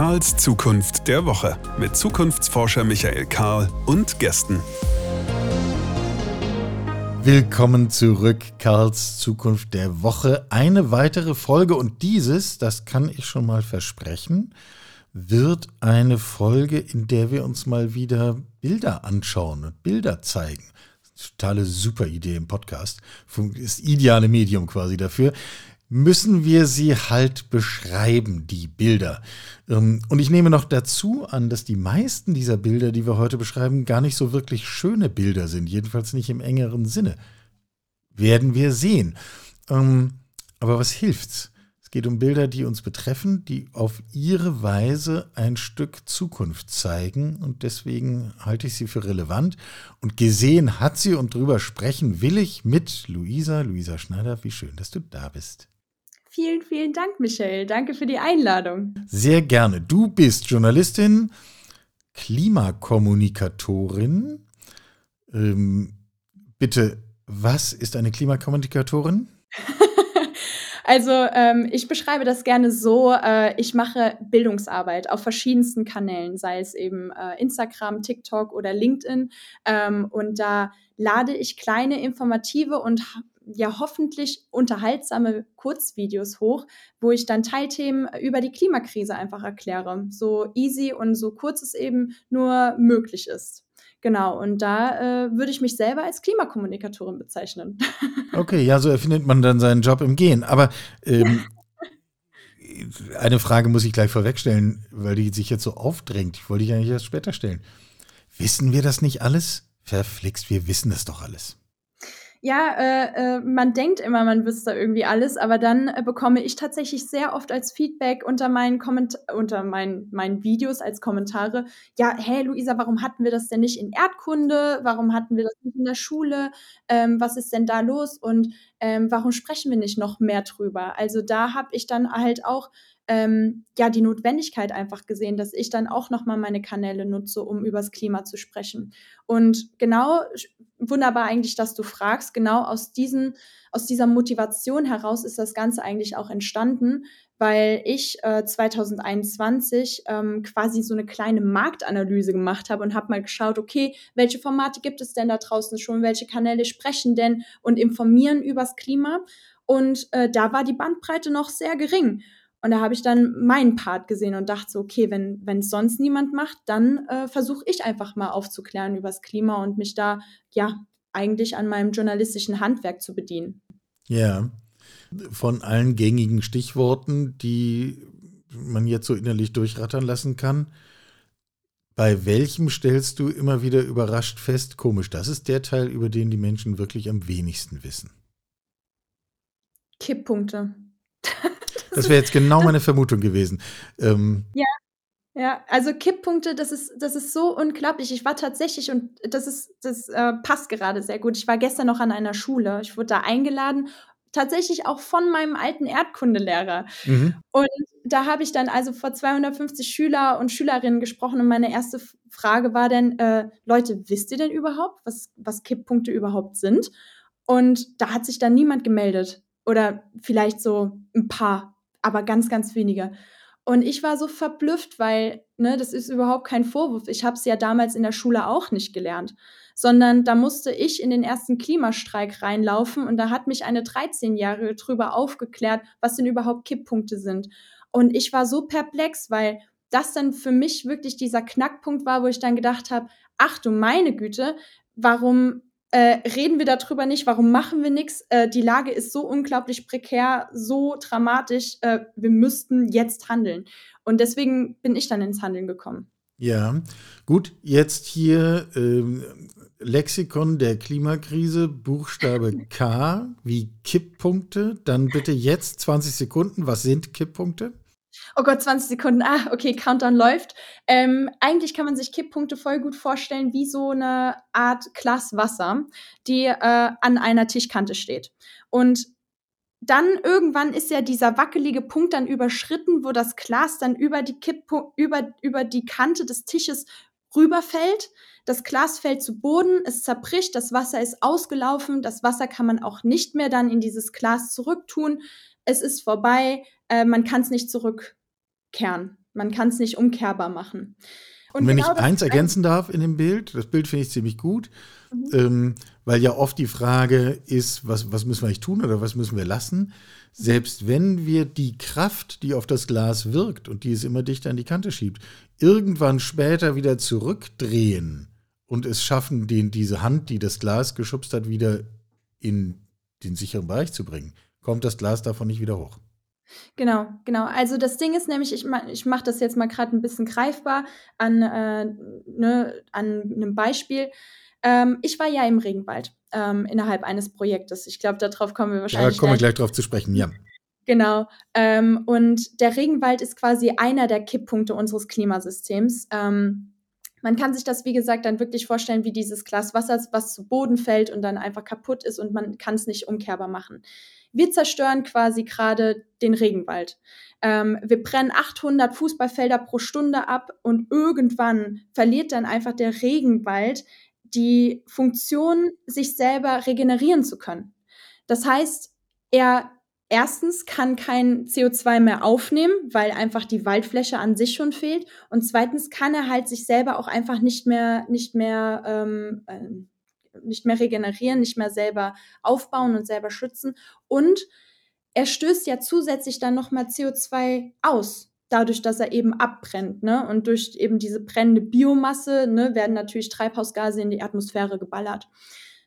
Karls Zukunft der Woche mit Zukunftsforscher Michael Karl und Gästen. Willkommen zurück, Karls Zukunft der Woche. Eine weitere Folge und dieses, das kann ich schon mal versprechen, wird eine Folge, in der wir uns mal wieder Bilder anschauen und Bilder zeigen. Totale super Idee im Podcast. Ist ideale Medium quasi dafür müssen wir sie halt beschreiben, die Bilder. Ähm, und ich nehme noch dazu an, dass die meisten dieser Bilder, die wir heute beschreiben, gar nicht so wirklich schöne Bilder sind, jedenfalls nicht im engeren Sinne. Werden wir sehen. Ähm, aber was hilft's? Es geht um Bilder, die uns betreffen, die auf ihre Weise ein Stück Zukunft zeigen und deswegen halte ich sie für relevant. Und gesehen hat sie und drüber sprechen will ich mit Luisa, Luisa Schneider. Wie schön, dass du da bist. Vielen, vielen Dank, Michelle. Danke für die Einladung. Sehr gerne. Du bist Journalistin, Klimakommunikatorin. Ähm, bitte, was ist eine Klimakommunikatorin? Also ähm, ich beschreibe das gerne so, äh, ich mache Bildungsarbeit auf verschiedensten Kanälen, sei es eben äh, Instagram, TikTok oder LinkedIn. Ähm, und da lade ich kleine informative und ja hoffentlich unterhaltsame Kurzvideos hoch, wo ich dann Teilthemen über die Klimakrise einfach erkläre. So easy und so kurz es eben nur möglich ist. Genau, und da äh, würde ich mich selber als Klimakommunikatorin bezeichnen. Okay, ja, so erfindet man dann seinen Job im Gehen. Aber ähm, eine Frage muss ich gleich vorwegstellen, weil die sich jetzt so aufdrängt. Ich wollte dich eigentlich erst später stellen. Wissen wir das nicht alles? Verflixt, wir wissen das doch alles ja, äh, äh, man denkt immer, man wüsste irgendwie alles, aber dann äh, bekomme ich tatsächlich sehr oft als Feedback unter meinen Komment unter meinen, meinen Videos als Kommentare, ja, hey Luisa, warum hatten wir das denn nicht in Erdkunde? Warum hatten wir das nicht in der Schule? Ähm, was ist denn da los? Und ähm, warum sprechen wir nicht noch mehr drüber? Also da habe ich dann halt auch ähm, ja die Notwendigkeit einfach gesehen, dass ich dann auch nochmal meine Kanäle nutze, um übers Klima zu sprechen. Und genau wunderbar eigentlich, dass du fragst. Genau aus diesen, aus dieser Motivation heraus ist das Ganze eigentlich auch entstanden, weil ich äh, 2021 ähm, quasi so eine kleine Marktanalyse gemacht habe und habe mal geschaut, okay, welche Formate gibt es denn da draußen schon, welche Kanäle sprechen denn und informieren übers Klima. Und äh, da war die Bandbreite noch sehr gering. Und da habe ich dann meinen Part gesehen und dachte so, okay, wenn wenn es sonst niemand macht, dann äh, versuche ich einfach mal aufzuklären übers Klima und mich da ja eigentlich an meinem journalistischen Handwerk zu bedienen. Ja, von allen gängigen Stichworten, die man jetzt so innerlich durchrattern lassen kann, bei welchem stellst du immer wieder überrascht fest, komisch, das ist der Teil, über den die Menschen wirklich am wenigsten wissen? Kipppunkte. Das wäre jetzt genau meine Vermutung gewesen. Ähm, ja. Ja, also Kipppunkte, das ist, das ist so unglaublich. Ich war tatsächlich, und das ist, das äh, passt gerade sehr gut. Ich war gestern noch an einer Schule. Ich wurde da eingeladen, tatsächlich auch von meinem alten Erdkundelehrer. Mhm. Und da habe ich dann also vor 250 Schüler und Schülerinnen gesprochen und meine erste Frage war dann, äh, Leute, wisst ihr denn überhaupt, was, was Kipppunkte überhaupt sind? Und da hat sich dann niemand gemeldet. Oder vielleicht so ein paar aber ganz, ganz wenige. Und ich war so verblüfft, weil, ne, das ist überhaupt kein Vorwurf. Ich habe es ja damals in der Schule auch nicht gelernt, sondern da musste ich in den ersten Klimastreik reinlaufen und da hat mich eine 13-Jährige drüber aufgeklärt, was denn überhaupt Kipppunkte sind. Und ich war so perplex, weil das dann für mich wirklich dieser Knackpunkt war, wo ich dann gedacht habe, ach du meine Güte, warum äh, reden wir darüber nicht, warum machen wir nichts? Äh, die Lage ist so unglaublich prekär, so dramatisch, äh, wir müssten jetzt handeln. Und deswegen bin ich dann ins Handeln gekommen. Ja, gut, jetzt hier ähm, Lexikon der Klimakrise, Buchstabe K wie Kipppunkte. Dann bitte jetzt 20 Sekunden. Was sind Kipppunkte? Oh Gott, 20 Sekunden. Ah, okay, Countdown läuft. Ähm, eigentlich kann man sich Kipppunkte voll gut vorstellen wie so eine Art Glas Wasser, die äh, an einer Tischkante steht. Und dann irgendwann ist ja dieser wackelige Punkt dann überschritten, wo das Glas dann über die Kipppu über, über die Kante des Tisches rüberfällt. Das Glas fällt zu Boden, es zerbricht, das Wasser ist ausgelaufen, das Wasser kann man auch nicht mehr dann in dieses Glas zurücktun. Es ist vorbei, äh, man kann es nicht zurückkehren. man kann es nicht umkehrbar machen. Und, und wenn genau ich eins ergänzen darf in dem Bild, das Bild finde ich ziemlich gut, mhm. ähm, weil ja oft die Frage ist, was, was müssen wir eigentlich tun oder was müssen wir lassen? Selbst wenn wir die Kraft, die auf das Glas wirkt und die es immer dichter an die Kante schiebt, irgendwann später wieder zurückdrehen und es schaffen, den, diese Hand, die das Glas geschubst hat, wieder in den sicheren Bereich zu bringen, kommt das Glas davon nicht wieder hoch. Genau, genau. Also das Ding ist nämlich, ich, ich mache das jetzt mal gerade ein bisschen greifbar an, äh, ne, an einem Beispiel. Ähm, ich war ja im Regenwald ähm, innerhalb eines Projektes. Ich glaube, darauf kommen wir wahrscheinlich. Da kommen wir gleich drauf zu sprechen, ja. Genau. Ähm, und der Regenwald ist quasi einer der Kipppunkte unseres Klimasystems. Ähm, man kann sich das, wie gesagt, dann wirklich vorstellen, wie dieses Glas Wasser, was zu Boden fällt und dann einfach kaputt ist und man kann es nicht umkehrbar machen. Wir zerstören quasi gerade den Regenwald. Ähm, wir brennen 800 Fußballfelder pro Stunde ab und irgendwann verliert dann einfach der Regenwald die Funktion, sich selber regenerieren zu können. Das heißt, er erstens kann kein CO2 mehr aufnehmen, weil einfach die Waldfläche an sich schon fehlt. Und zweitens kann er halt sich selber auch einfach nicht mehr, nicht mehr, ähm, äh, nicht mehr regenerieren, nicht mehr selber aufbauen und selber schützen. Und er stößt ja zusätzlich dann nochmal CO2 aus dadurch, dass er eben abbrennt, ne? Und durch eben diese brennende Biomasse, ne, werden natürlich Treibhausgase in die Atmosphäre geballert.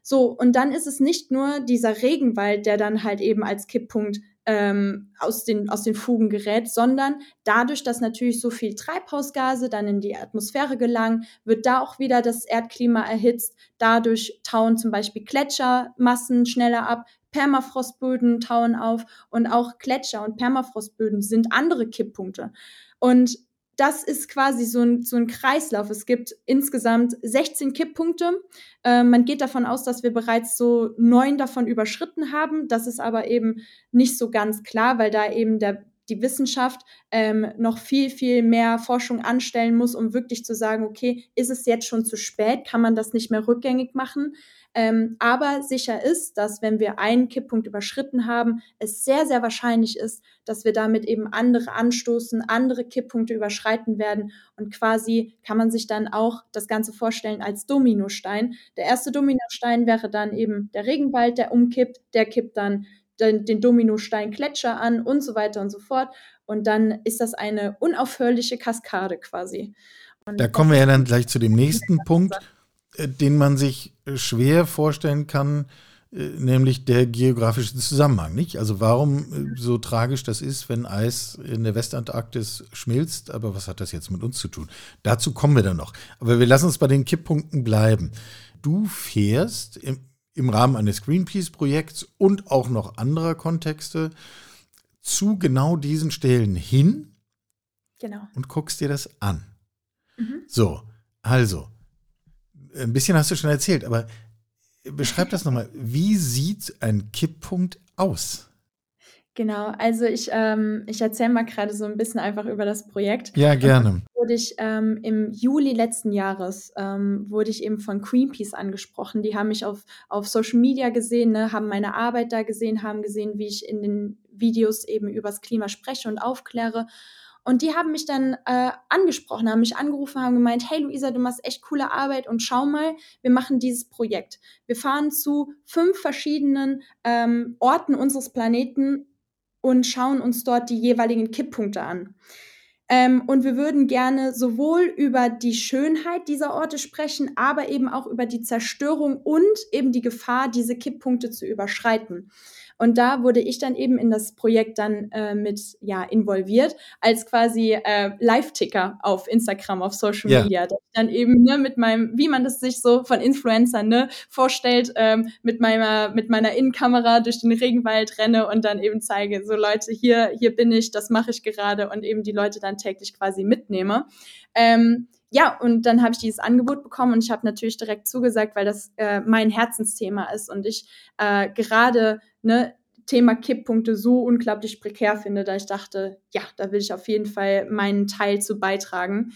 So, und dann ist es nicht nur dieser Regenwald, der dann halt eben als Kipppunkt ähm, aus, den, aus den Fugen gerät, sondern dadurch, dass natürlich so viel Treibhausgase dann in die Atmosphäre gelangen, wird da auch wieder das Erdklima erhitzt. Dadurch tauen zum Beispiel Gletschermassen schneller ab, Permafrostböden tauen auf und auch Gletscher und Permafrostböden sind andere Kipppunkte. Und das ist quasi so ein, so ein Kreislauf. Es gibt insgesamt 16 Kipppunkte. Äh, man geht davon aus, dass wir bereits so neun davon überschritten haben. Das ist aber eben nicht so ganz klar, weil da eben der, die Wissenschaft ähm, noch viel, viel mehr Forschung anstellen muss, um wirklich zu sagen, okay, ist es jetzt schon zu spät? Kann man das nicht mehr rückgängig machen? Ähm, aber sicher ist, dass wenn wir einen Kipppunkt überschritten haben, es sehr, sehr wahrscheinlich ist, dass wir damit eben andere anstoßen, andere Kipppunkte überschreiten werden. Und quasi kann man sich dann auch das Ganze vorstellen als Dominostein. Der erste Dominostein wäre dann eben der Regenwald, der umkippt, der kippt dann den, den Dominostein Gletscher an und so weiter und so fort. Und dann ist das eine unaufhörliche Kaskade quasi. Und da kommen wir ja dann gleich zu dem nächsten Punkt. Äh, den man sich äh, schwer vorstellen kann, äh, nämlich der geografische Zusammenhang, nicht? Also warum so tragisch das ist, wenn Eis in der Westantarktis schmilzt, aber was hat das jetzt mit uns zu tun? Dazu kommen wir dann noch. Aber wir lassen uns bei den Kipppunkten bleiben. Du fährst im, im Rahmen eines Greenpeace-Projekts und auch noch anderer Kontexte zu genau diesen Stellen hin genau. und guckst dir das an. Mhm. So, also, ein bisschen hast du schon erzählt, aber beschreib das nochmal. Wie sieht ein Kipppunkt aus? Genau, also ich, ähm, ich erzähle mal gerade so ein bisschen einfach über das Projekt. Ja, gerne. Wurde ich ähm, im Juli letzten Jahres ähm, wurde ich eben von Greenpeace angesprochen. Die haben mich auf, auf Social Media gesehen, ne, haben meine Arbeit da gesehen, haben gesehen, wie ich in den Videos eben übers Klima spreche und aufkläre und die haben mich dann äh, angesprochen, haben mich angerufen, haben gemeint, hey Luisa, du machst echt coole Arbeit und schau mal, wir machen dieses Projekt. Wir fahren zu fünf verschiedenen ähm, Orten unseres Planeten und schauen uns dort die jeweiligen Kipppunkte an. Ähm, und wir würden gerne sowohl über die Schönheit dieser Orte sprechen, aber eben auch über die Zerstörung und eben die Gefahr, diese Kipppunkte zu überschreiten. Und da wurde ich dann eben in das Projekt dann äh, mit ja involviert als quasi äh, Live-Ticker auf Instagram, auf Social ja. Media. Dann eben ne, mit meinem, wie man das sich so von Influencern ne, vorstellt, ähm, mit meiner mit meiner Innenkamera durch den Regenwald renne und dann eben zeige, so Leute, hier hier bin ich, das mache ich gerade und eben die Leute dann täglich quasi mitnehme. Ähm, ja, und dann habe ich dieses Angebot bekommen und ich habe natürlich direkt zugesagt, weil das äh, mein Herzensthema ist und ich äh, gerade ne, Thema Kipppunkte so unglaublich prekär finde, da ich dachte, ja, da will ich auf jeden Fall meinen Teil zu beitragen.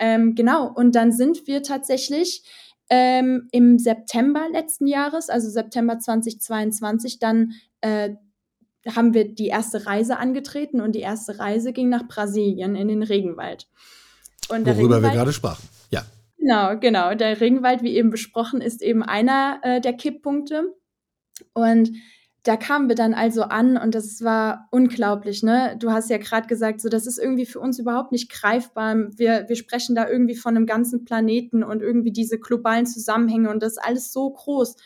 Ähm, genau, und dann sind wir tatsächlich ähm, im September letzten Jahres, also September 2022, dann äh, haben wir die erste Reise angetreten und die erste Reise ging nach Brasilien in den Regenwald. Und Worüber wir gerade sprachen, ja. Genau, genau. Der Regenwald, wie eben besprochen, ist eben einer äh, der Kipppunkte. Und da kamen wir dann also an und das war unglaublich, ne? Du hast ja gerade gesagt, so das ist irgendwie für uns überhaupt nicht greifbar. Wir, wir sprechen da irgendwie von einem ganzen Planeten und irgendwie diese globalen Zusammenhänge und das ist alles so groß.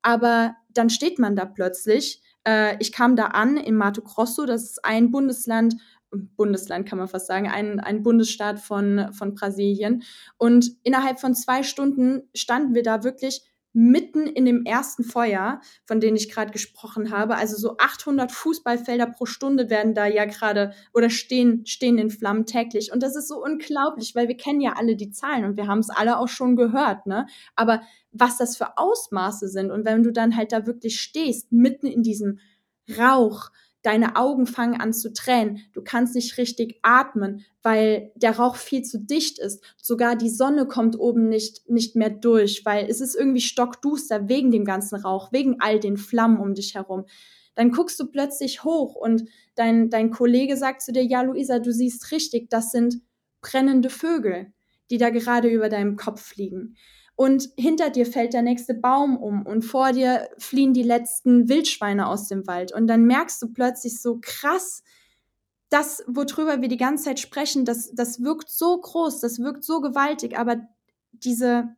Aber dann steht man da plötzlich. Äh, ich kam da an in Mato Grosso, das ist ein Bundesland, Bundesland kann man fast sagen, ein, ein Bundesstaat von, von Brasilien. Und innerhalb von zwei Stunden standen wir da wirklich mitten in dem ersten Feuer, von dem ich gerade gesprochen habe. Also so 800 Fußballfelder pro Stunde werden da ja gerade oder stehen, stehen in Flammen täglich. Und das ist so unglaublich, weil wir kennen ja alle die Zahlen und wir haben es alle auch schon gehört, ne? Aber was das für Ausmaße sind und wenn du dann halt da wirklich stehst, mitten in diesem Rauch, deine Augen fangen an zu tränen, du kannst nicht richtig atmen, weil der Rauch viel zu dicht ist. Sogar die Sonne kommt oben nicht, nicht mehr durch, weil es ist irgendwie stockduster wegen dem ganzen Rauch, wegen all den Flammen um dich herum. Dann guckst du plötzlich hoch und dein, dein Kollege sagt zu dir, ja, Luisa, du siehst richtig, das sind brennende Vögel, die da gerade über deinem Kopf fliegen und hinter dir fällt der nächste Baum um und vor dir fliehen die letzten Wildschweine aus dem Wald und dann merkst du plötzlich so krass, das, worüber wir die ganze Zeit sprechen, das, das wirkt so groß, das wirkt so gewaltig, aber diese,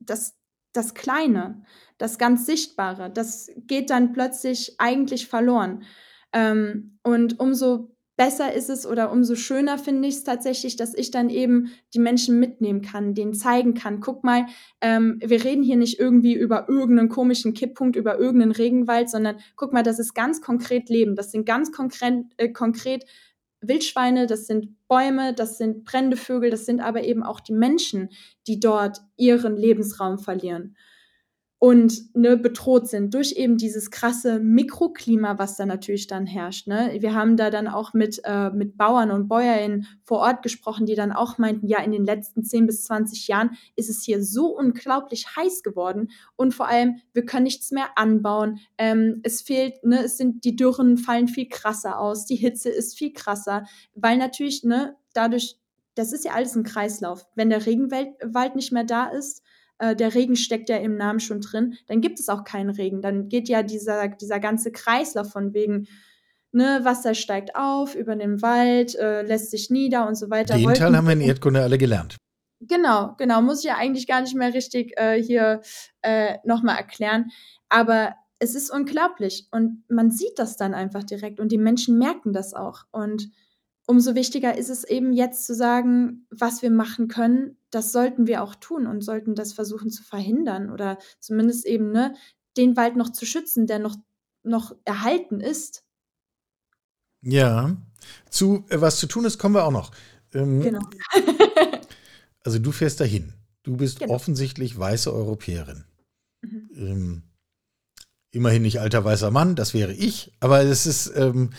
das, das Kleine, das ganz Sichtbare, das geht dann plötzlich eigentlich verloren. Ähm, und umso besser ist es oder umso schöner finde ich es tatsächlich, dass ich dann eben die Menschen mitnehmen kann, denen zeigen kann, guck mal, ähm, wir reden hier nicht irgendwie über irgendeinen komischen Kipppunkt, über irgendeinen Regenwald, sondern guck mal, das ist ganz konkret Leben. Das sind ganz konkret, äh, konkret Wildschweine, das sind Bäume, das sind brennende Vögel, das sind aber eben auch die Menschen, die dort ihren Lebensraum verlieren und ne, bedroht sind durch eben dieses krasse Mikroklima, was da natürlich dann herrscht. Ne? Wir haben da dann auch mit, äh, mit Bauern und Bäuerinnen vor Ort gesprochen, die dann auch meinten, ja, in den letzten 10 bis 20 Jahren ist es hier so unglaublich heiß geworden und vor allem, wir können nichts mehr anbauen. Ähm, es fehlt, ne, es sind, die Dürren fallen viel krasser aus, die Hitze ist viel krasser, weil natürlich, ne, dadurch, das ist ja alles ein Kreislauf. Wenn der Regenwald nicht mehr da ist, äh, der Regen steckt ja im Namen schon drin, dann gibt es auch keinen Regen. Dann geht ja dieser, dieser ganze Kreislauf von wegen, ne, Wasser steigt auf über den Wald, äh, lässt sich nieder und so weiter. Den Teil haben wir in Erdkunde alle gelernt. Genau, genau, muss ich ja eigentlich gar nicht mehr richtig äh, hier äh, nochmal erklären. Aber es ist unglaublich und man sieht das dann einfach direkt und die Menschen merken das auch. Und umso wichtiger ist es eben jetzt zu sagen, was wir machen können. Das sollten wir auch tun und sollten das versuchen zu verhindern oder zumindest eben ne, den Wald noch zu schützen, der noch, noch erhalten ist. Ja, zu äh, was zu tun ist, kommen wir auch noch. Ähm, genau. also du fährst dahin. Du bist genau. offensichtlich weiße Europäerin. Mhm. Ähm, immerhin nicht alter weißer Mann, das wäre ich, aber es ist, ähm,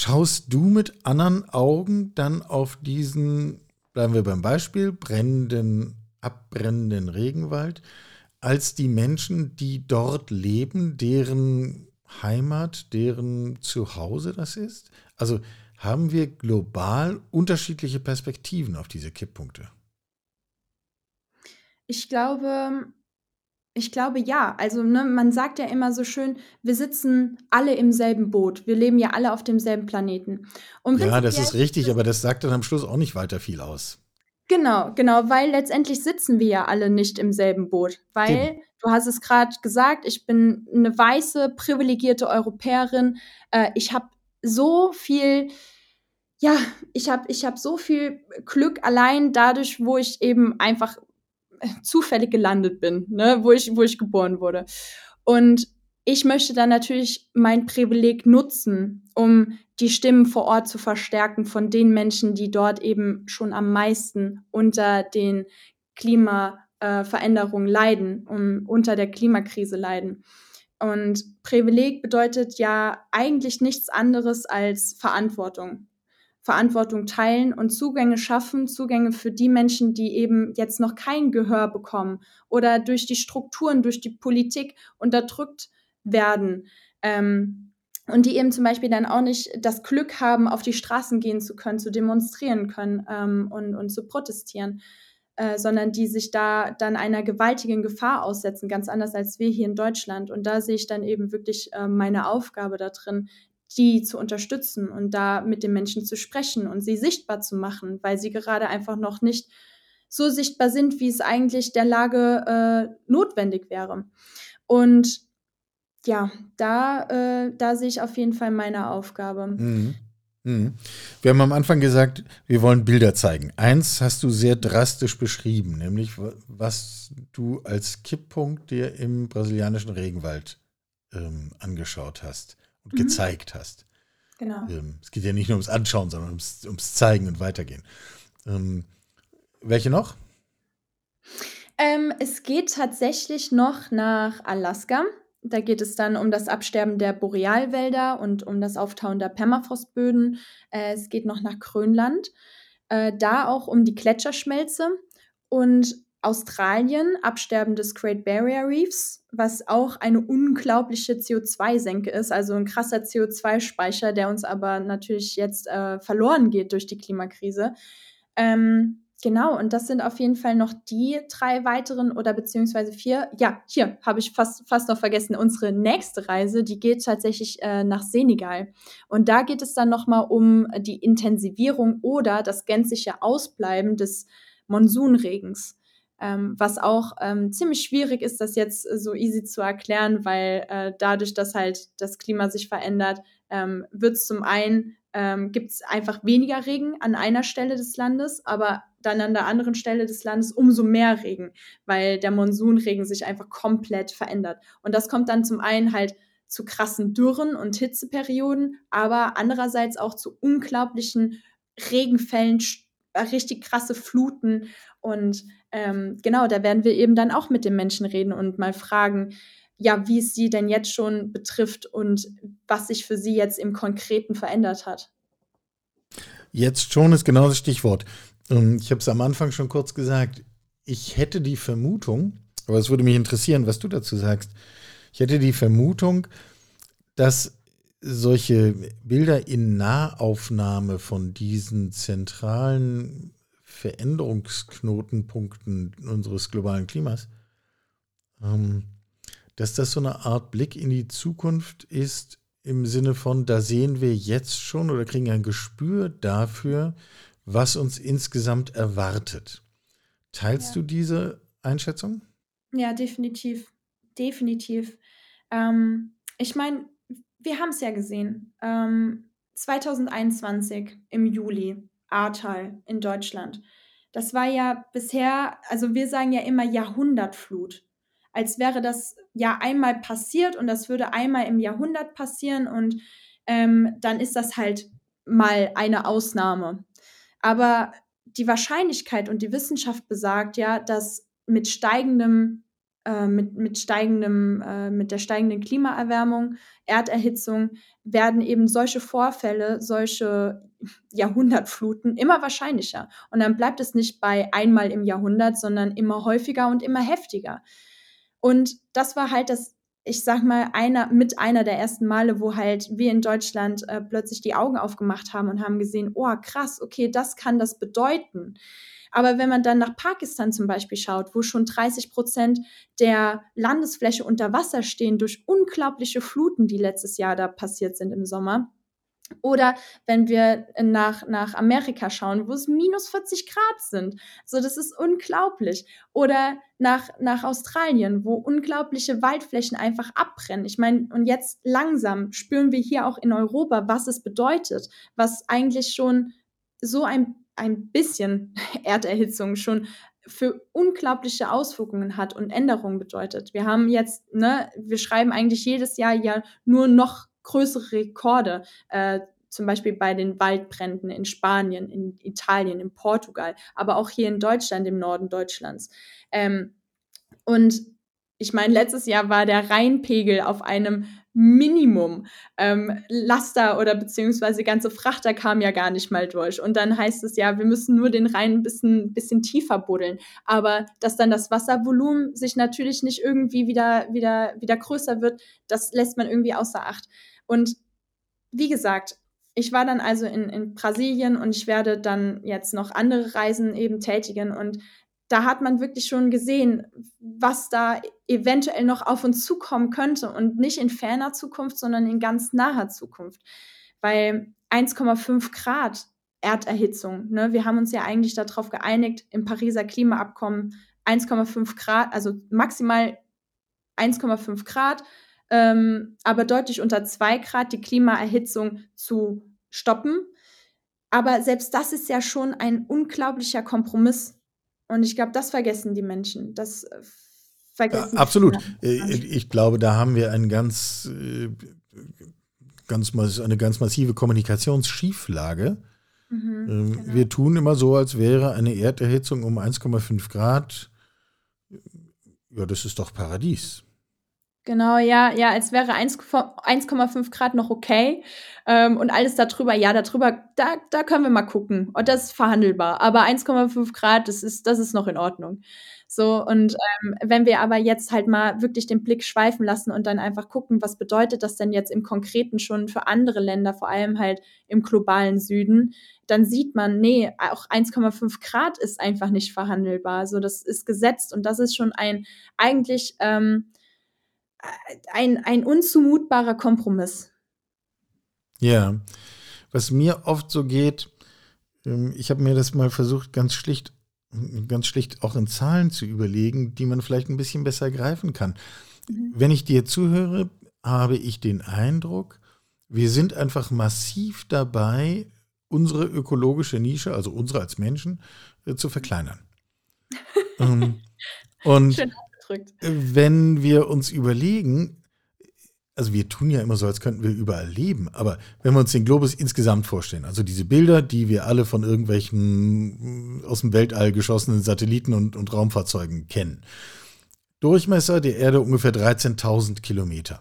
Schaust du mit anderen Augen dann auf diesen, bleiben wir beim Beispiel, brennenden, abbrennenden Regenwald, als die Menschen, die dort leben, deren Heimat, deren Zuhause das ist? Also haben wir global unterschiedliche Perspektiven auf diese Kipppunkte? Ich glaube, ich glaube ja. Also ne, man sagt ja immer so schön, wir sitzen alle im selben Boot. Wir leben ja alle auf demselben Planeten. Und ja, das ist richtig, aber das sagt dann am Schluss auch nicht weiter viel aus. Genau, genau, weil letztendlich sitzen wir ja alle nicht im selben Boot. Weil, Eben. du hast es gerade gesagt, ich bin eine weiße, privilegierte Europäerin. Äh, ich habe so viel ja, ich habe ich hab so viel Glück allein dadurch, wo ich eben einfach zufällig gelandet bin, ne, wo ich, wo ich geboren wurde. Und ich möchte dann natürlich mein Privileg nutzen, um die Stimmen vor Ort zu verstärken von den Menschen, die dort eben schon am meisten unter den Klimaveränderungen äh, leiden, um, unter der Klimakrise leiden. Und Privileg bedeutet ja eigentlich nichts anderes als Verantwortung. Verantwortung teilen und Zugänge schaffen, Zugänge für die Menschen, die eben jetzt noch kein Gehör bekommen oder durch die Strukturen, durch die Politik unterdrückt werden. Ähm, und die eben zum Beispiel dann auch nicht das Glück haben, auf die Straßen gehen zu können, zu demonstrieren können ähm, und, und zu protestieren, äh, sondern die sich da dann einer gewaltigen Gefahr aussetzen, ganz anders als wir hier in Deutschland. Und da sehe ich dann eben wirklich äh, meine Aufgabe da drin, die zu unterstützen und da mit den Menschen zu sprechen und sie sichtbar zu machen, weil sie gerade einfach noch nicht so sichtbar sind, wie es eigentlich der Lage äh, notwendig wäre. Und ja, da, äh, da sehe ich auf jeden Fall meine Aufgabe. Mhm. Mhm. Wir haben am Anfang gesagt, wir wollen Bilder zeigen. Eins hast du sehr drastisch beschrieben, nämlich was du als Kipppunkt dir im brasilianischen Regenwald ähm, angeschaut hast und mhm. gezeigt hast. Genau. Ähm, es geht ja nicht nur ums Anschauen, sondern ums, ums Zeigen und Weitergehen. Ähm, welche noch? Ähm, es geht tatsächlich noch nach Alaska. Da geht es dann um das Absterben der Borealwälder und um das Auftauen der Permafrostböden. Äh, es geht noch nach Grönland. Äh, da auch um die Gletscherschmelze. Und Australien, Absterben des Great Barrier Reefs, was auch eine unglaubliche CO2-Senke ist, also ein krasser CO2-Speicher, der uns aber natürlich jetzt äh, verloren geht durch die Klimakrise. Ähm, Genau, und das sind auf jeden Fall noch die drei weiteren oder beziehungsweise vier. Ja, hier habe ich fast, fast noch vergessen. Unsere nächste Reise, die geht tatsächlich äh, nach Senegal. Und da geht es dann nochmal um die Intensivierung oder das gänzliche Ausbleiben des Monsunregens. Ähm, was auch ähm, ziemlich schwierig ist, das jetzt so easy zu erklären, weil äh, dadurch, dass halt das Klima sich verändert, ähm, wird es zum einen ähm, gibt es einfach weniger Regen an einer Stelle des Landes, aber dann an der anderen Stelle des Landes umso mehr Regen, weil der Monsunregen sich einfach komplett verändert. Und das kommt dann zum einen halt zu krassen Dürren und Hitzeperioden, aber andererseits auch zu unglaublichen Regenfällen, äh, richtig krasse Fluten. Und ähm, genau, da werden wir eben dann auch mit den Menschen reden und mal fragen, ja, wie es sie denn jetzt schon betrifft und was sich für sie jetzt im Konkreten verändert hat. Jetzt schon ist genau das Stichwort. Ähm, ich habe es am Anfang schon kurz gesagt. Ich hätte die Vermutung, aber es würde mich interessieren, was du dazu sagst. Ich hätte die Vermutung, dass solche Bilder in Nahaufnahme von diesen zentralen Veränderungsknotenpunkten unseres globalen Klimas, ähm, dass das so eine Art Blick in die Zukunft ist, im Sinne von, da sehen wir jetzt schon oder kriegen ein Gespür dafür, was uns insgesamt erwartet. Teilst ja. du diese Einschätzung? Ja, definitiv. Definitiv. Ähm, ich meine, wir haben es ja gesehen. Ähm, 2021 im Juli, Ahrtal in Deutschland. Das war ja bisher, also wir sagen ja immer Jahrhundertflut, als wäre das ja einmal passiert und das würde einmal im Jahrhundert passieren und ähm, dann ist das halt mal eine Ausnahme. Aber die Wahrscheinlichkeit und die Wissenschaft besagt ja, dass mit steigendem, mit, mit steigendem, äh, mit der steigenden Klimaerwärmung, Erderhitzung werden eben solche Vorfälle, solche Jahrhundertfluten immer wahrscheinlicher. Und dann bleibt es nicht bei einmal im Jahrhundert, sondern immer häufiger und immer heftiger. Und das war halt das ich sag mal, einer, mit einer der ersten Male, wo halt wir in Deutschland äh, plötzlich die Augen aufgemacht haben und haben gesehen, oh krass, okay, das kann das bedeuten. Aber wenn man dann nach Pakistan zum Beispiel schaut, wo schon 30 Prozent der Landesfläche unter Wasser stehen durch unglaubliche Fluten, die letztes Jahr da passiert sind im Sommer, oder wenn wir nach, nach Amerika schauen, wo es minus 40 Grad sind. So, das ist unglaublich. Oder nach, nach Australien, wo unglaubliche Waldflächen einfach abbrennen. Ich meine, und jetzt langsam spüren wir hier auch in Europa, was es bedeutet, was eigentlich schon so ein, ein bisschen Erderhitzung schon für unglaubliche Auswirkungen hat und Änderungen bedeutet. Wir haben jetzt, ne, wir schreiben eigentlich jedes Jahr ja nur noch größere Rekorde, äh, zum Beispiel bei den Waldbränden in Spanien, in Italien, in Portugal, aber auch hier in Deutschland, im Norden Deutschlands. Ähm, und ich meine, letztes Jahr war der Rheinpegel auf einem Minimum. Ähm, Laster oder beziehungsweise ganze Frachter kamen ja gar nicht mal durch. Und dann heißt es ja, wir müssen nur den Rhein ein bisschen, bisschen tiefer buddeln. Aber dass dann das Wasservolumen sich natürlich nicht irgendwie wieder, wieder, wieder größer wird, das lässt man irgendwie außer Acht. Und wie gesagt, ich war dann also in, in Brasilien und ich werde dann jetzt noch andere Reisen eben tätigen und da hat man wirklich schon gesehen, was da eventuell noch auf uns zukommen könnte und nicht in ferner Zukunft, sondern in ganz naher Zukunft. Weil 1,5 Grad Erderhitzung, ne, wir haben uns ja eigentlich darauf geeinigt, im Pariser Klimaabkommen 1,5 Grad, also maximal 1,5 Grad, ähm, aber deutlich unter 2 Grad die Klimaerhitzung zu stoppen. Aber selbst das ist ja schon ein unglaublicher Kompromiss. Und ich glaube, das vergessen die Menschen. Das äh, vergessen ja, Absolut. Äh, ich glaube, da haben wir ein ganz, äh, ganz, eine ganz massive Kommunikationsschieflage. Mhm, ähm, genau. Wir tun immer so, als wäre eine Erderhitzung um 1,5 Grad, ja, das ist doch Paradies. Genau, ja, ja, als wäre 1,5 Grad noch okay. Ähm, und alles darüber, ja, darüber, da, da können wir mal gucken. Und das ist verhandelbar. Aber 1,5 Grad, das ist, das ist noch in Ordnung. So, und ähm, wenn wir aber jetzt halt mal wirklich den Blick schweifen lassen und dann einfach gucken, was bedeutet das denn jetzt im Konkreten schon für andere Länder, vor allem halt im globalen Süden, dann sieht man, nee, auch 1,5 Grad ist einfach nicht verhandelbar. So, das ist gesetzt und das ist schon ein eigentlich ähm, ein, ein unzumutbarer Kompromiss. Ja, was mir oft so geht, ähm, ich habe mir das mal versucht, ganz schlicht, ganz schlicht auch in Zahlen zu überlegen, die man vielleicht ein bisschen besser greifen kann. Mhm. Wenn ich dir zuhöre, habe ich den Eindruck, wir sind einfach massiv dabei, unsere ökologische Nische, also unsere als Menschen, äh, zu verkleinern. ähm, und. Wenn wir uns überlegen, also wir tun ja immer so, als könnten wir überall leben, aber wenn wir uns den Globus insgesamt vorstellen, also diese Bilder, die wir alle von irgendwelchen aus dem Weltall geschossenen Satelliten und, und Raumfahrzeugen kennen. Durchmesser der Erde ungefähr 13.000 Kilometer.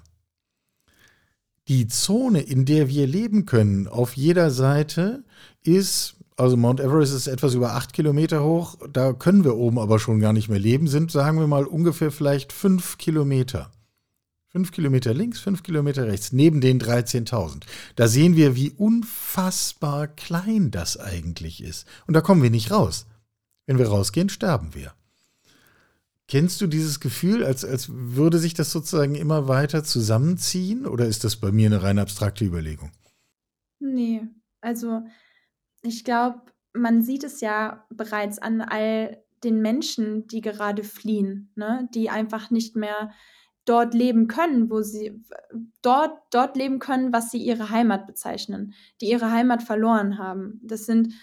Die Zone, in der wir leben können, auf jeder Seite ist also Mount Everest ist etwas über acht Kilometer hoch. Da können wir oben aber schon gar nicht mehr leben. Sind, sagen wir mal, ungefähr vielleicht fünf Kilometer. Fünf Kilometer links, fünf Kilometer rechts, neben den 13.000. Da sehen wir, wie unfassbar klein das eigentlich ist. Und da kommen wir nicht raus. Wenn wir rausgehen, sterben wir. Kennst du dieses Gefühl, als, als würde sich das sozusagen immer weiter zusammenziehen? Oder ist das bei mir eine rein abstrakte Überlegung? Nee, also ich glaube, man sieht es ja bereits an all den Menschen, die gerade fliehen, ne? die einfach nicht mehr dort leben können, wo sie dort, dort leben können, was sie ihre Heimat bezeichnen, die ihre Heimat verloren haben. Das sind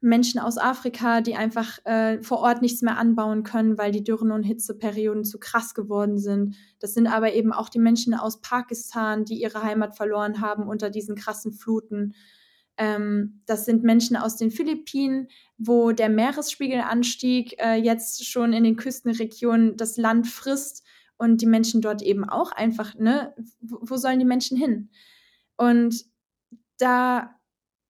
Menschen aus Afrika, die einfach äh, vor Ort nichts mehr anbauen können, weil die Dürren und Hitzeperioden zu krass geworden sind. Das sind aber eben auch die Menschen aus Pakistan, die ihre Heimat verloren haben unter diesen krassen Fluten. Ähm, das sind Menschen aus den Philippinen, wo der Meeresspiegelanstieg äh, jetzt schon in den Küstenregionen das Land frisst und die Menschen dort eben auch einfach, ne, wo, sollen die Menschen hin? Und da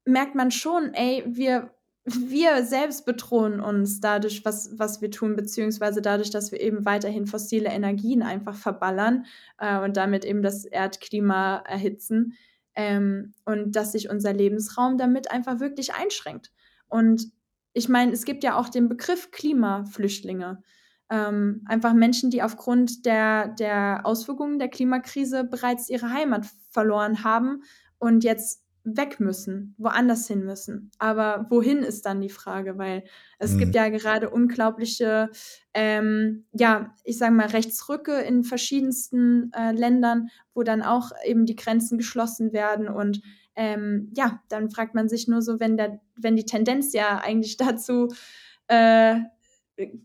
merkt man schon, ey, wir, wir selbst bedrohen uns dadurch, was, was wir tun, beziehungsweise dadurch, dass wir eben weiterhin fossile Energien einfach verballern äh, und damit eben das Erdklima erhitzen ähm, und dass sich unser Lebensraum damit einfach wirklich einschränkt. Und ich meine, es gibt ja auch den Begriff Klimaflüchtlinge. Ähm, einfach Menschen, die aufgrund der, der Auswirkungen der Klimakrise bereits ihre Heimat verloren haben und jetzt weg müssen, woanders hin müssen. Aber wohin ist dann die Frage, weil es mhm. gibt ja gerade unglaubliche, ähm, ja, ich sage mal, Rechtsrücke in verschiedensten äh, Ländern, wo dann auch eben die Grenzen geschlossen werden und ähm, ja, dann fragt man sich nur so, wenn der, wenn die Tendenz ja eigentlich dazu äh,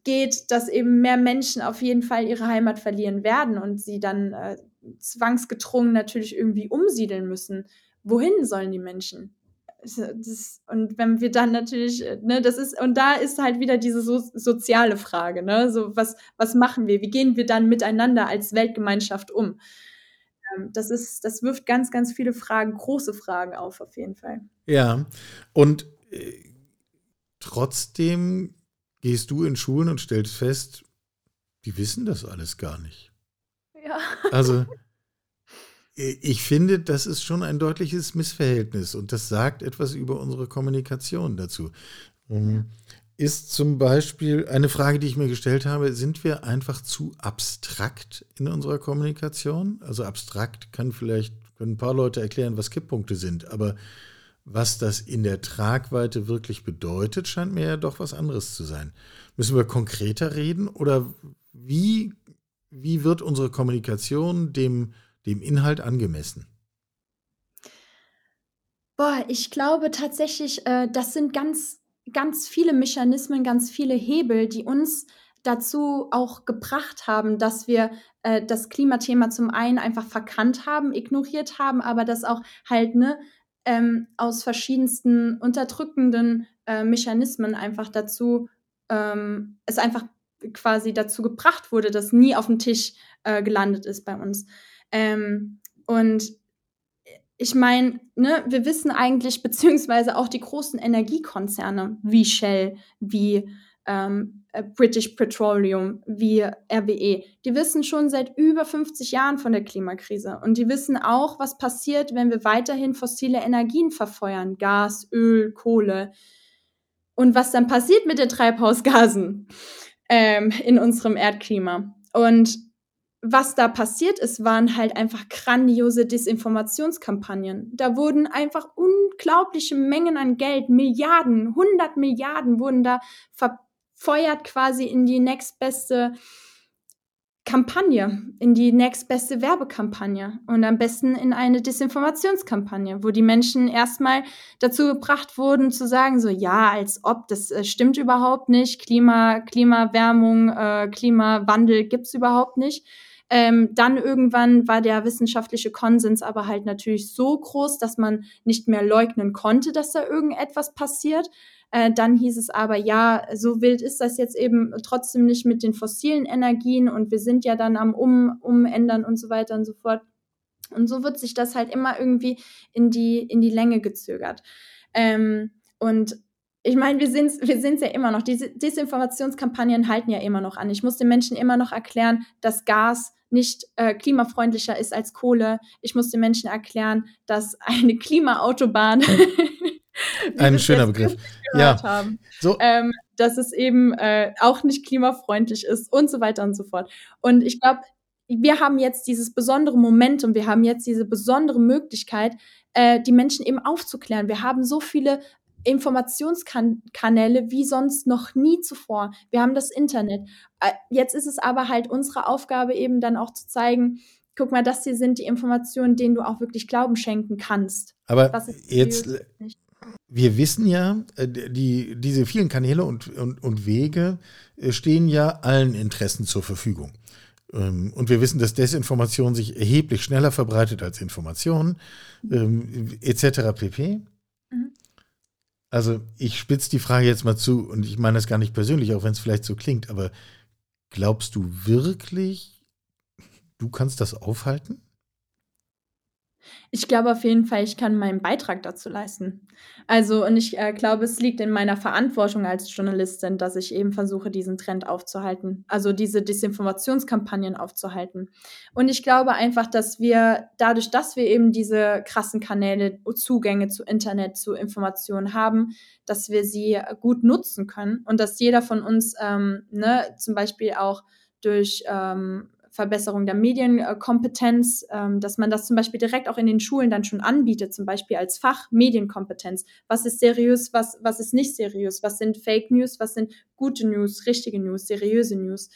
geht, dass eben mehr Menschen auf jeden Fall ihre Heimat verlieren werden und sie dann äh, zwangsgedrungen natürlich irgendwie umsiedeln müssen wohin sollen die Menschen? Das, und wenn wir dann natürlich, ne, das ist, und da ist halt wieder diese so, soziale Frage, ne, so was, was machen wir? Wie gehen wir dann miteinander als Weltgemeinschaft um? Ähm, das ist, das wirft ganz, ganz viele Fragen, große Fragen auf, auf jeden Fall. Ja, und äh, trotzdem gehst du in Schulen und stellst fest, die wissen das alles gar nicht. Ja. Also ich finde, das ist schon ein deutliches Missverhältnis und das sagt etwas über unsere Kommunikation dazu. Ähm, ist zum Beispiel eine Frage, die ich mir gestellt habe, sind wir einfach zu abstrakt in unserer Kommunikation? Also abstrakt kann vielleicht, können ein paar Leute erklären, was Kipppunkte sind, aber was das in der Tragweite wirklich bedeutet, scheint mir ja doch was anderes zu sein. Müssen wir konkreter reden oder wie, wie wird unsere Kommunikation dem dem Inhalt angemessen? Boah, ich glaube tatsächlich, äh, das sind ganz, ganz viele Mechanismen, ganz viele Hebel, die uns dazu auch gebracht haben, dass wir äh, das Klimathema zum einen einfach verkannt haben, ignoriert haben, aber das auch halt ne, ähm, aus verschiedensten unterdrückenden äh, Mechanismen einfach dazu, ähm, es einfach quasi dazu gebracht wurde, dass nie auf dem Tisch äh, gelandet ist bei uns. Ähm, und ich meine, ne, wir wissen eigentlich, beziehungsweise auch die großen Energiekonzerne wie Shell, wie ähm, äh, British Petroleum, wie RWE, die wissen schon seit über 50 Jahren von der Klimakrise. Und die wissen auch, was passiert, wenn wir weiterhin fossile Energien verfeuern, Gas, Öl, Kohle. Und was dann passiert mit den Treibhausgasen ähm, in unserem Erdklima. Und was da passiert ist, waren halt einfach grandiose Desinformationskampagnen. Da wurden einfach unglaubliche Mengen an Geld, Milliarden, 100 Milliarden wurden da verfeuert quasi in die nächstbeste Kampagne, in die nächstbeste Werbekampagne und am besten in eine Desinformationskampagne, wo die Menschen erstmal dazu gebracht wurden zu sagen, so ja, als ob, das äh, stimmt überhaupt nicht, Klima, Klimawärmung, äh, Klimawandel gibt's überhaupt nicht ähm, dann irgendwann war der wissenschaftliche Konsens aber halt natürlich so groß, dass man nicht mehr leugnen konnte, dass da irgendetwas passiert. Äh, dann hieß es aber, ja, so wild ist das jetzt eben trotzdem nicht mit den fossilen Energien und wir sind ja dann am um, Umändern und so weiter und so fort. Und so wird sich das halt immer irgendwie in die, in die Länge gezögert. Ähm, und ich meine, wir sind wir sind's ja immer noch. Diese Desinformationskampagnen halten ja immer noch an. Ich muss den Menschen immer noch erklären, dass Gas nicht äh, klimafreundlicher ist als Kohle. Ich muss den Menschen erklären, dass eine Klimaautobahn ein schöner Begriff. Ja. Haben, so. Ähm, dass es eben äh, auch nicht klimafreundlich ist und so weiter und so fort. Und ich glaube, wir haben jetzt dieses besondere Momentum, wir haben jetzt diese besondere Möglichkeit, äh, die Menschen eben aufzuklären. Wir haben so viele Informationskanäle wie sonst noch nie zuvor. Wir haben das Internet. Äh, jetzt ist es aber halt unsere Aufgabe eben dann auch zu zeigen, guck mal, das hier sind die Informationen, denen du auch wirklich Glauben schenken kannst. Aber jetzt, wir wissen ja, äh, die, diese vielen Kanäle und, und, und Wege äh, stehen ja allen Interessen zur Verfügung. Ähm, und wir wissen, dass Desinformation sich erheblich schneller verbreitet als Information, ähm, etc. pp. Mhm. Also ich spitze die Frage jetzt mal zu und ich meine das gar nicht persönlich, auch wenn es vielleicht so klingt, aber glaubst du wirklich, du kannst das aufhalten? Ich glaube auf jeden Fall, ich kann meinen Beitrag dazu leisten. Also, und ich äh, glaube, es liegt in meiner Verantwortung als Journalistin, dass ich eben versuche, diesen Trend aufzuhalten, also diese Desinformationskampagnen aufzuhalten. Und ich glaube einfach, dass wir dadurch, dass wir eben diese krassen Kanäle, Zugänge zu Internet, zu Informationen haben, dass wir sie gut nutzen können und dass jeder von uns ähm, ne, zum Beispiel auch durch ähm, Verbesserung der Medienkompetenz, ähm, dass man das zum Beispiel direkt auch in den Schulen dann schon anbietet, zum Beispiel als Fach Medienkompetenz. Was ist seriös, was, was ist nicht seriös? Was sind Fake News, was sind gute News, richtige News, seriöse News?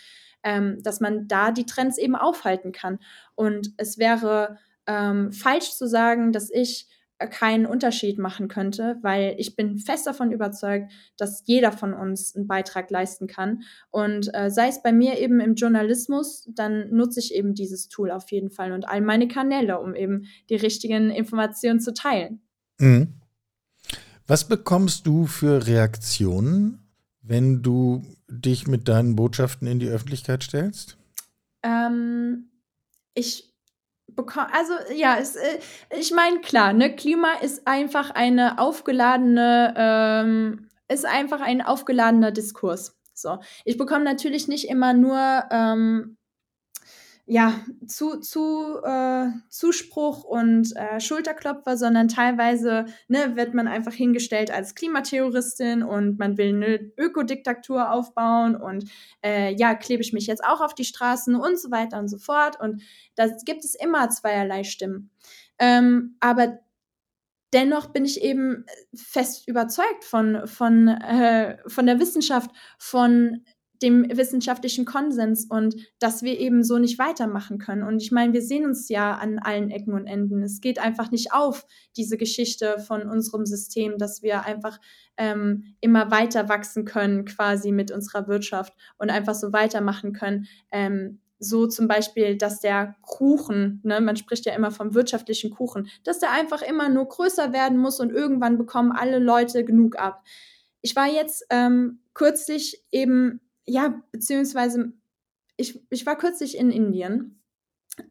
Ähm, dass man da die Trends eben aufhalten kann. Und es wäre ähm, falsch zu sagen, dass ich keinen Unterschied machen könnte, weil ich bin fest davon überzeugt, dass jeder von uns einen Beitrag leisten kann. Und äh, sei es bei mir eben im Journalismus, dann nutze ich eben dieses Tool auf jeden Fall und all meine Kanäle, um eben die richtigen Informationen zu teilen. Mhm. Was bekommst du für Reaktionen, wenn du dich mit deinen Botschaften in die Öffentlichkeit stellst? Ähm, ich bekommen. Also ja, es, äh, ich meine, klar, ne, Klima ist einfach eine aufgeladene, ähm, ist einfach ein aufgeladener Diskurs. So, ich bekomme natürlich nicht immer nur ähm, ja, zu, zu äh, Zuspruch und äh, Schulterklopfer, sondern teilweise ne, wird man einfach hingestellt als Klimaterroristin und man will eine Ökodiktatur aufbauen und äh, ja, klebe ich mich jetzt auch auf die Straßen und so weiter und so fort. Und da gibt es immer zweierlei Stimmen. Ähm, aber dennoch bin ich eben fest überzeugt von, von, äh, von der Wissenschaft, von dem wissenschaftlichen Konsens und dass wir eben so nicht weitermachen können. Und ich meine, wir sehen uns ja an allen Ecken und Enden. Es geht einfach nicht auf, diese Geschichte von unserem System, dass wir einfach ähm, immer weiter wachsen können, quasi mit unserer Wirtschaft und einfach so weitermachen können. Ähm, so zum Beispiel, dass der Kuchen, ne, man spricht ja immer vom wirtschaftlichen Kuchen, dass der einfach immer nur größer werden muss und irgendwann bekommen alle Leute genug ab. Ich war jetzt ähm, kürzlich eben ja, beziehungsweise ich, ich war kürzlich in Indien.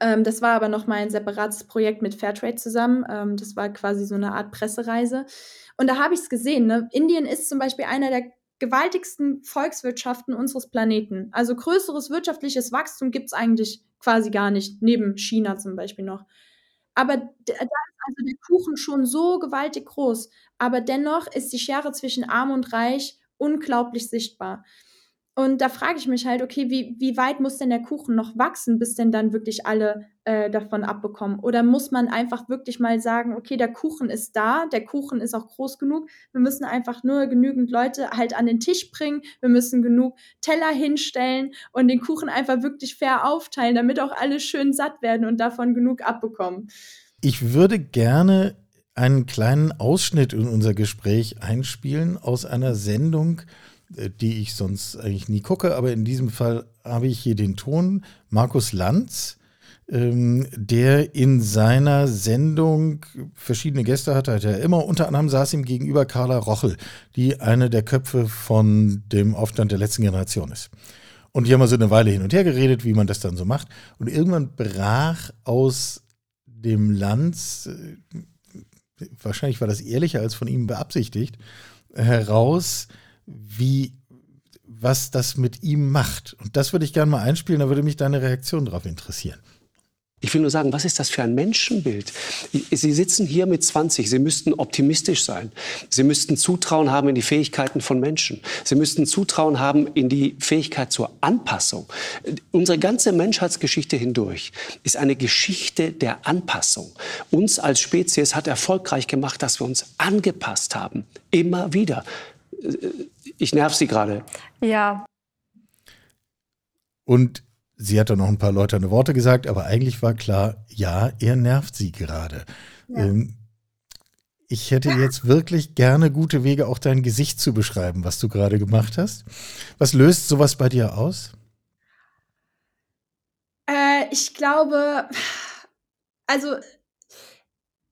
Ähm, das war aber noch mal ein separates Projekt mit Fairtrade zusammen. Ähm, das war quasi so eine Art Pressereise. Und da habe ich es gesehen. Ne? Indien ist zum Beispiel einer der gewaltigsten Volkswirtschaften unseres Planeten. Also größeres wirtschaftliches Wachstum gibt es eigentlich quasi gar nicht, neben China zum Beispiel noch. Aber da ist also der Kuchen schon so gewaltig groß. Aber dennoch ist die Schere zwischen arm und reich unglaublich sichtbar. Und da frage ich mich halt, okay, wie, wie weit muss denn der Kuchen noch wachsen, bis denn dann wirklich alle äh, davon abbekommen? Oder muss man einfach wirklich mal sagen, okay, der Kuchen ist da, der Kuchen ist auch groß genug, wir müssen einfach nur genügend Leute halt an den Tisch bringen, wir müssen genug Teller hinstellen und den Kuchen einfach wirklich fair aufteilen, damit auch alle schön satt werden und davon genug abbekommen. Ich würde gerne einen kleinen Ausschnitt in unser Gespräch einspielen aus einer Sendung, die ich sonst eigentlich nie gucke, aber in diesem Fall habe ich hier den Ton. Markus Lanz, ähm, der in seiner Sendung verschiedene Gäste hatte, hat er immer. Unter anderem saß ihm gegenüber Carla Rochel, die eine der Köpfe von dem Aufstand der letzten Generation ist. Und die haben also eine Weile hin und her geredet, wie man das dann so macht. Und irgendwann brach aus dem Lanz, äh, wahrscheinlich war das ehrlicher als von ihm beabsichtigt, heraus, wie, was das mit ihm macht. Und das würde ich gerne mal einspielen, da würde mich deine Reaktion darauf interessieren. Ich will nur sagen, was ist das für ein Menschenbild? Sie sitzen hier mit 20. Sie müssten optimistisch sein. Sie müssten Zutrauen haben in die Fähigkeiten von Menschen. Sie müssten Zutrauen haben in die Fähigkeit zur Anpassung. Unsere ganze Menschheitsgeschichte hindurch ist eine Geschichte der Anpassung. Uns als Spezies hat erfolgreich gemacht, dass wir uns angepasst haben. Immer wieder ich nerv Sie gerade. Ja. Und sie hat dann noch ein paar Leute eine Worte gesagt, aber eigentlich war klar, ja, er nervt sie gerade. Ja. Ähm, ich hätte jetzt wirklich gerne gute Wege, auch dein Gesicht zu beschreiben, was du gerade gemacht hast. Was löst sowas bei dir aus? Äh, ich glaube, also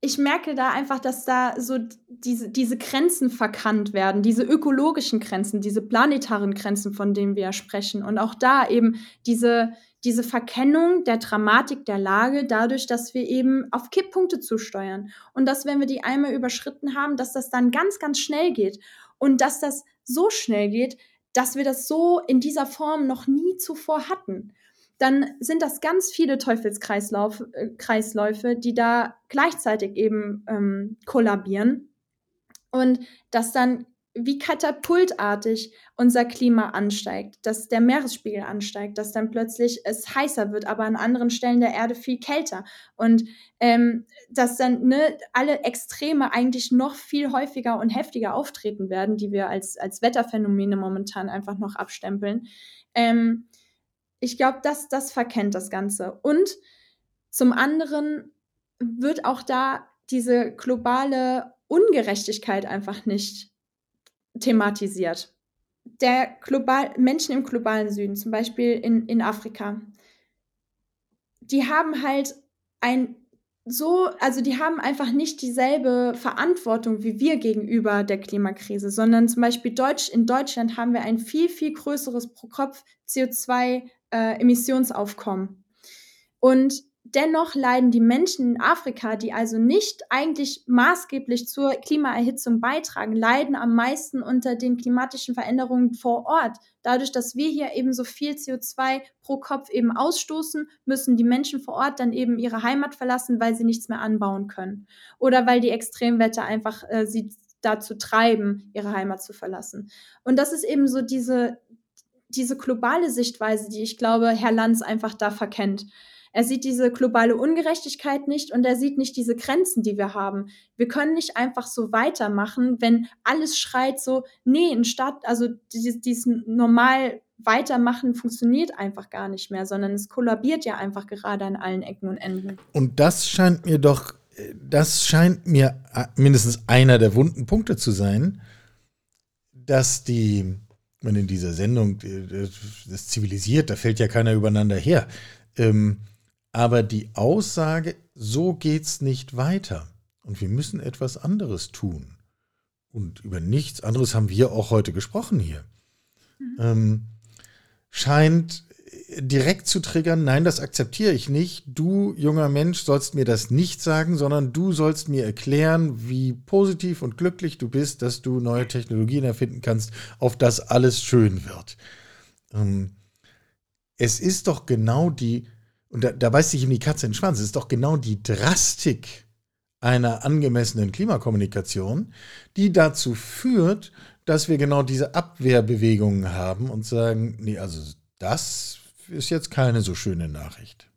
ich merke da einfach, dass da so diese, diese Grenzen verkannt werden, diese ökologischen Grenzen, diese planetaren Grenzen, von denen wir ja sprechen. Und auch da eben diese, diese Verkennung der Dramatik der Lage dadurch, dass wir eben auf Kipppunkte zusteuern. Und dass, wenn wir die einmal überschritten haben, dass das dann ganz, ganz schnell geht. Und dass das so schnell geht, dass wir das so in dieser Form noch nie zuvor hatten dann sind das ganz viele Teufelskreisläufe, äh, die da gleichzeitig eben ähm, kollabieren und dass dann wie katapultartig unser Klima ansteigt, dass der Meeresspiegel ansteigt, dass dann plötzlich es heißer wird, aber an anderen Stellen der Erde viel kälter und ähm, dass dann ne, alle Extreme eigentlich noch viel häufiger und heftiger auftreten werden, die wir als, als Wetterphänomene momentan einfach noch abstempeln. Ähm, ich glaube, das, das verkennt das Ganze. Und zum anderen wird auch da diese globale Ungerechtigkeit einfach nicht thematisiert. Der global, Menschen im globalen Süden, zum Beispiel in, in Afrika, die haben halt ein so, also die haben einfach nicht dieselbe Verantwortung wie wir gegenüber der Klimakrise, sondern zum Beispiel Deutsch, in Deutschland haben wir ein viel, viel größeres pro Kopf CO2 äh, Emissionsaufkommen. Und dennoch leiden die Menschen in Afrika, die also nicht eigentlich maßgeblich zur Klimaerhitzung beitragen, leiden am meisten unter den klimatischen Veränderungen vor Ort. Dadurch, dass wir hier eben so viel CO2 pro Kopf eben ausstoßen, müssen die Menschen vor Ort dann eben ihre Heimat verlassen, weil sie nichts mehr anbauen können. Oder weil die Extremwetter einfach äh, sie dazu treiben, ihre Heimat zu verlassen. Und das ist eben so diese, diese globale Sichtweise, die ich glaube, Herr Lanz einfach da verkennt. Er sieht diese globale Ungerechtigkeit nicht und er sieht nicht diese Grenzen, die wir haben. Wir können nicht einfach so weitermachen, wenn alles schreit so, nee, ein Staat, also dieses, dieses normal weitermachen funktioniert einfach gar nicht mehr, sondern es kollabiert ja einfach gerade an allen Ecken und Enden. Und das scheint mir doch, das scheint mir mindestens einer der wunden Punkte zu sein, dass die man in dieser Sendung, das zivilisiert, da fällt ja keiner übereinander her. Ähm, aber die Aussage, so geht's nicht weiter und wir müssen etwas anderes tun. Und über nichts anderes haben wir auch heute gesprochen hier. Mhm. Ähm, scheint direkt zu triggern, nein, das akzeptiere ich nicht. Du, junger Mensch, sollst mir das nicht sagen, sondern du sollst mir erklären, wie positiv und glücklich du bist, dass du neue Technologien erfinden kannst, auf das alles schön wird. Ähm, es ist doch genau die, und da, da beißt sich ihm die Katze in den Schwanz, es ist doch genau die Drastik einer angemessenen Klimakommunikation, die dazu führt, dass wir genau diese Abwehrbewegungen haben und sagen, nee, also das ist jetzt keine so schöne Nachricht.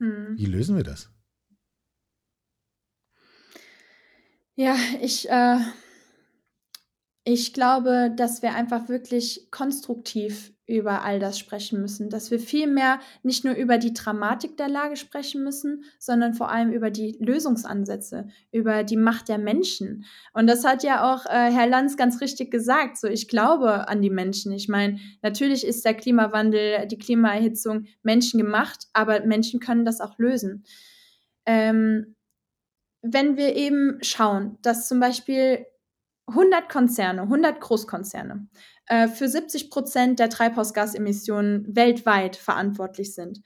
Hm. Wie lösen wir das? Ja, ich, äh, ich glaube, dass wir einfach wirklich konstruktiv über all das sprechen müssen, dass wir vielmehr nicht nur über die Dramatik der Lage sprechen müssen, sondern vor allem über die Lösungsansätze, über die Macht der Menschen. Und das hat ja auch äh, Herr Lanz ganz richtig gesagt. So, ich glaube an die Menschen. Ich meine, natürlich ist der Klimawandel, die Klimaerhitzung menschengemacht, aber Menschen können das auch lösen. Ähm, wenn wir eben schauen, dass zum Beispiel 100 Konzerne, 100 Großkonzerne äh, für 70 Prozent der Treibhausgasemissionen weltweit verantwortlich sind,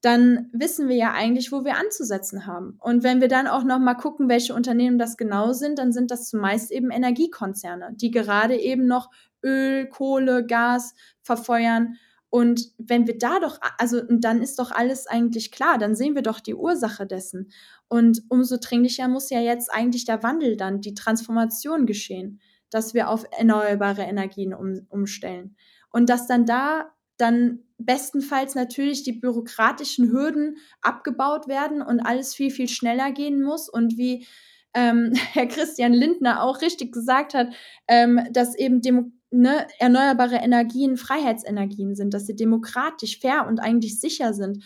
dann wissen wir ja eigentlich, wo wir anzusetzen haben. Und wenn wir dann auch noch mal gucken, welche Unternehmen das genau sind, dann sind das zumeist eben Energiekonzerne, die gerade eben noch Öl, Kohle, Gas verfeuern. Und wenn wir da doch, also dann ist doch alles eigentlich klar, dann sehen wir doch die Ursache dessen. Und umso dringlicher muss ja jetzt eigentlich der Wandel dann, die Transformation geschehen, dass wir auf erneuerbare Energien um, umstellen. Und dass dann da dann bestenfalls natürlich die bürokratischen Hürden abgebaut werden und alles viel, viel schneller gehen muss. Und wie ähm, Herr Christian Lindner auch richtig gesagt hat, ähm, dass eben Demo ne, erneuerbare Energien Freiheitsenergien sind, dass sie demokratisch, fair und eigentlich sicher sind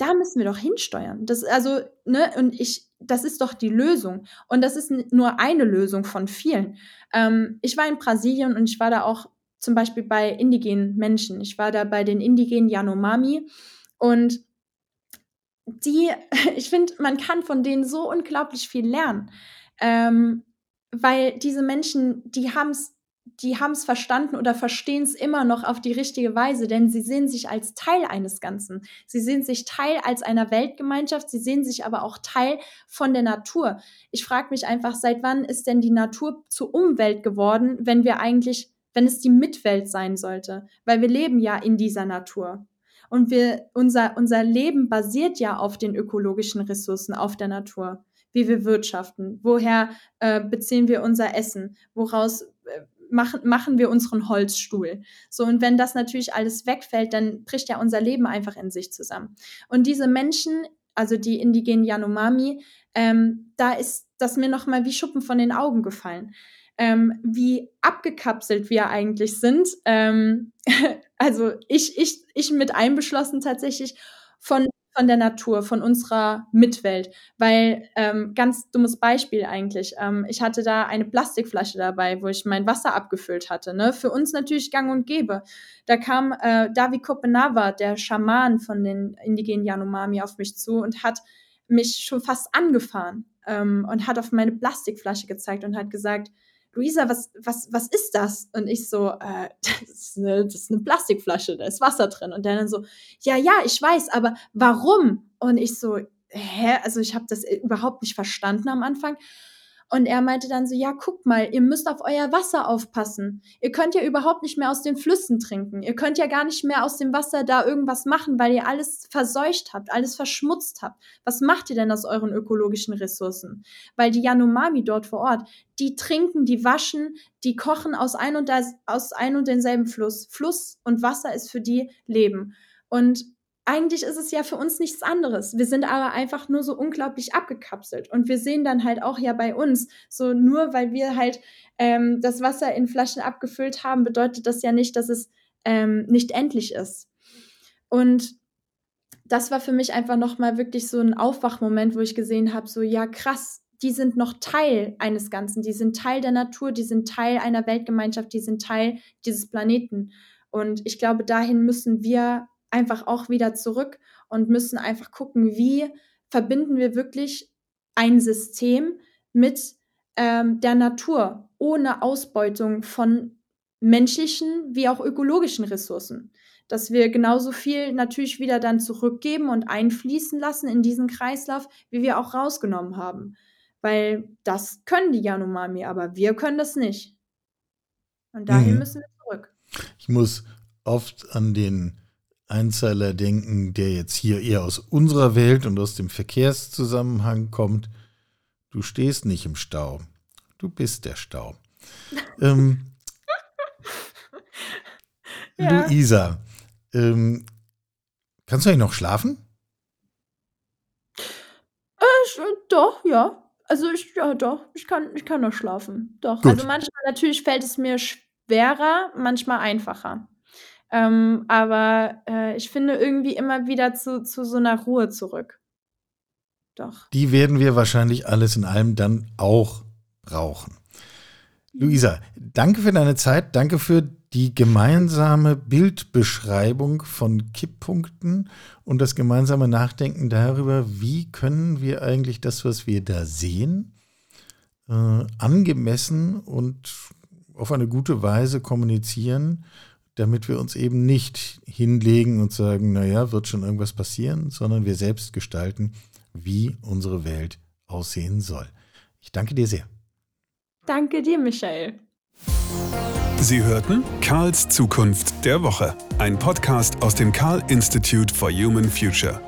da müssen wir doch hinsteuern. Das, also, ne, und ich, das ist doch die Lösung. Und das ist nur eine Lösung von vielen. Ähm, ich war in Brasilien und ich war da auch zum Beispiel bei indigenen Menschen. Ich war da bei den indigenen Yanomami und die, ich finde, man kann von denen so unglaublich viel lernen. Ähm, weil diese Menschen, die haben es die haben es verstanden oder verstehen es immer noch auf die richtige Weise, denn sie sehen sich als Teil eines Ganzen. Sie sehen sich Teil als einer Weltgemeinschaft, sie sehen sich aber auch Teil von der Natur. Ich frage mich einfach, seit wann ist denn die Natur zur Umwelt geworden, wenn wir eigentlich, wenn es die Mitwelt sein sollte? Weil wir leben ja in dieser Natur. Und wir, unser, unser Leben basiert ja auf den ökologischen Ressourcen, auf der Natur wie wir wirtschaften, woher äh, beziehen wir unser Essen, woraus äh, machen, machen wir unseren Holzstuhl. So, und wenn das natürlich alles wegfällt, dann bricht ja unser Leben einfach in sich zusammen. Und diese Menschen, also die indigenen Yanomami, ähm, da ist das mir nochmal wie Schuppen von den Augen gefallen. Ähm, wie abgekapselt wir eigentlich sind. Ähm, also ich, ich, ich mit einbeschlossen tatsächlich von von der Natur, von unserer Mitwelt. Weil, ähm, ganz dummes Beispiel eigentlich, ähm, ich hatte da eine Plastikflasche dabei, wo ich mein Wasser abgefüllt hatte. Ne? Für uns natürlich gang und gäbe. Da kam äh, Davi Kopenawa, der Schaman von den indigenen Yanomami, auf mich zu und hat mich schon fast angefahren ähm, und hat auf meine Plastikflasche gezeigt und hat gesagt, Luisa, was, was, was ist das? Und ich so, äh, das, ist eine, das ist eine Plastikflasche, da ist Wasser drin. Und der dann so, ja, ja, ich weiß, aber warum? Und ich so, hä? Also ich habe das überhaupt nicht verstanden am Anfang. Und er meinte dann so, ja, guckt mal, ihr müsst auf euer Wasser aufpassen. Ihr könnt ja überhaupt nicht mehr aus den Flüssen trinken. Ihr könnt ja gar nicht mehr aus dem Wasser da irgendwas machen, weil ihr alles verseucht habt, alles verschmutzt habt. Was macht ihr denn aus euren ökologischen Ressourcen? Weil die Yanomami dort vor Ort, die trinken, die waschen, die kochen aus ein und, das, aus ein und denselben Fluss. Fluss und Wasser ist für die Leben. Und eigentlich ist es ja für uns nichts anderes. Wir sind aber einfach nur so unglaublich abgekapselt. Und wir sehen dann halt auch ja bei uns, so nur weil wir halt ähm, das Wasser in Flaschen abgefüllt haben, bedeutet das ja nicht, dass es ähm, nicht endlich ist. Und das war für mich einfach nochmal wirklich so ein Aufwachmoment, wo ich gesehen habe, so ja krass, die sind noch Teil eines Ganzen, die sind Teil der Natur, die sind Teil einer Weltgemeinschaft, die sind Teil dieses Planeten. Und ich glaube, dahin müssen wir einfach auch wieder zurück und müssen einfach gucken, wie verbinden wir wirklich ein System mit ähm, der Natur ohne Ausbeutung von menschlichen wie auch ökologischen Ressourcen. Dass wir genauso viel natürlich wieder dann zurückgeben und einfließen lassen in diesen Kreislauf, wie wir auch rausgenommen haben. Weil das können die Yanomami, aber wir können das nicht. Und dahin mhm. müssen wir zurück. Ich muss oft an den Einzeiler denken, der jetzt hier eher aus unserer Welt und aus dem Verkehrszusammenhang kommt. Du stehst nicht im Stau. Du bist der Stau. ähm, ja. Luisa, ähm, kannst du eigentlich noch schlafen? Äh, doch, ja. Also ich, ja, doch, ich kann, ich kann noch schlafen. Doch. Gut. Also manchmal natürlich fällt es mir schwerer, manchmal einfacher. Ähm, aber äh, ich finde irgendwie immer wieder zu, zu so einer Ruhe zurück. Doch. Die werden wir wahrscheinlich alles in allem dann auch brauchen. Luisa, danke für deine Zeit, danke für die gemeinsame Bildbeschreibung von Kipppunkten und das gemeinsame Nachdenken darüber, wie können wir eigentlich das, was wir da sehen, äh, angemessen und auf eine gute Weise kommunizieren, damit wir uns eben nicht hinlegen und sagen, naja, wird schon irgendwas passieren, sondern wir selbst gestalten, wie unsere Welt aussehen soll. Ich danke dir sehr. Danke dir, Michael. Sie hörten Karls Zukunft der Woche, ein Podcast aus dem Karl Institute for Human Future.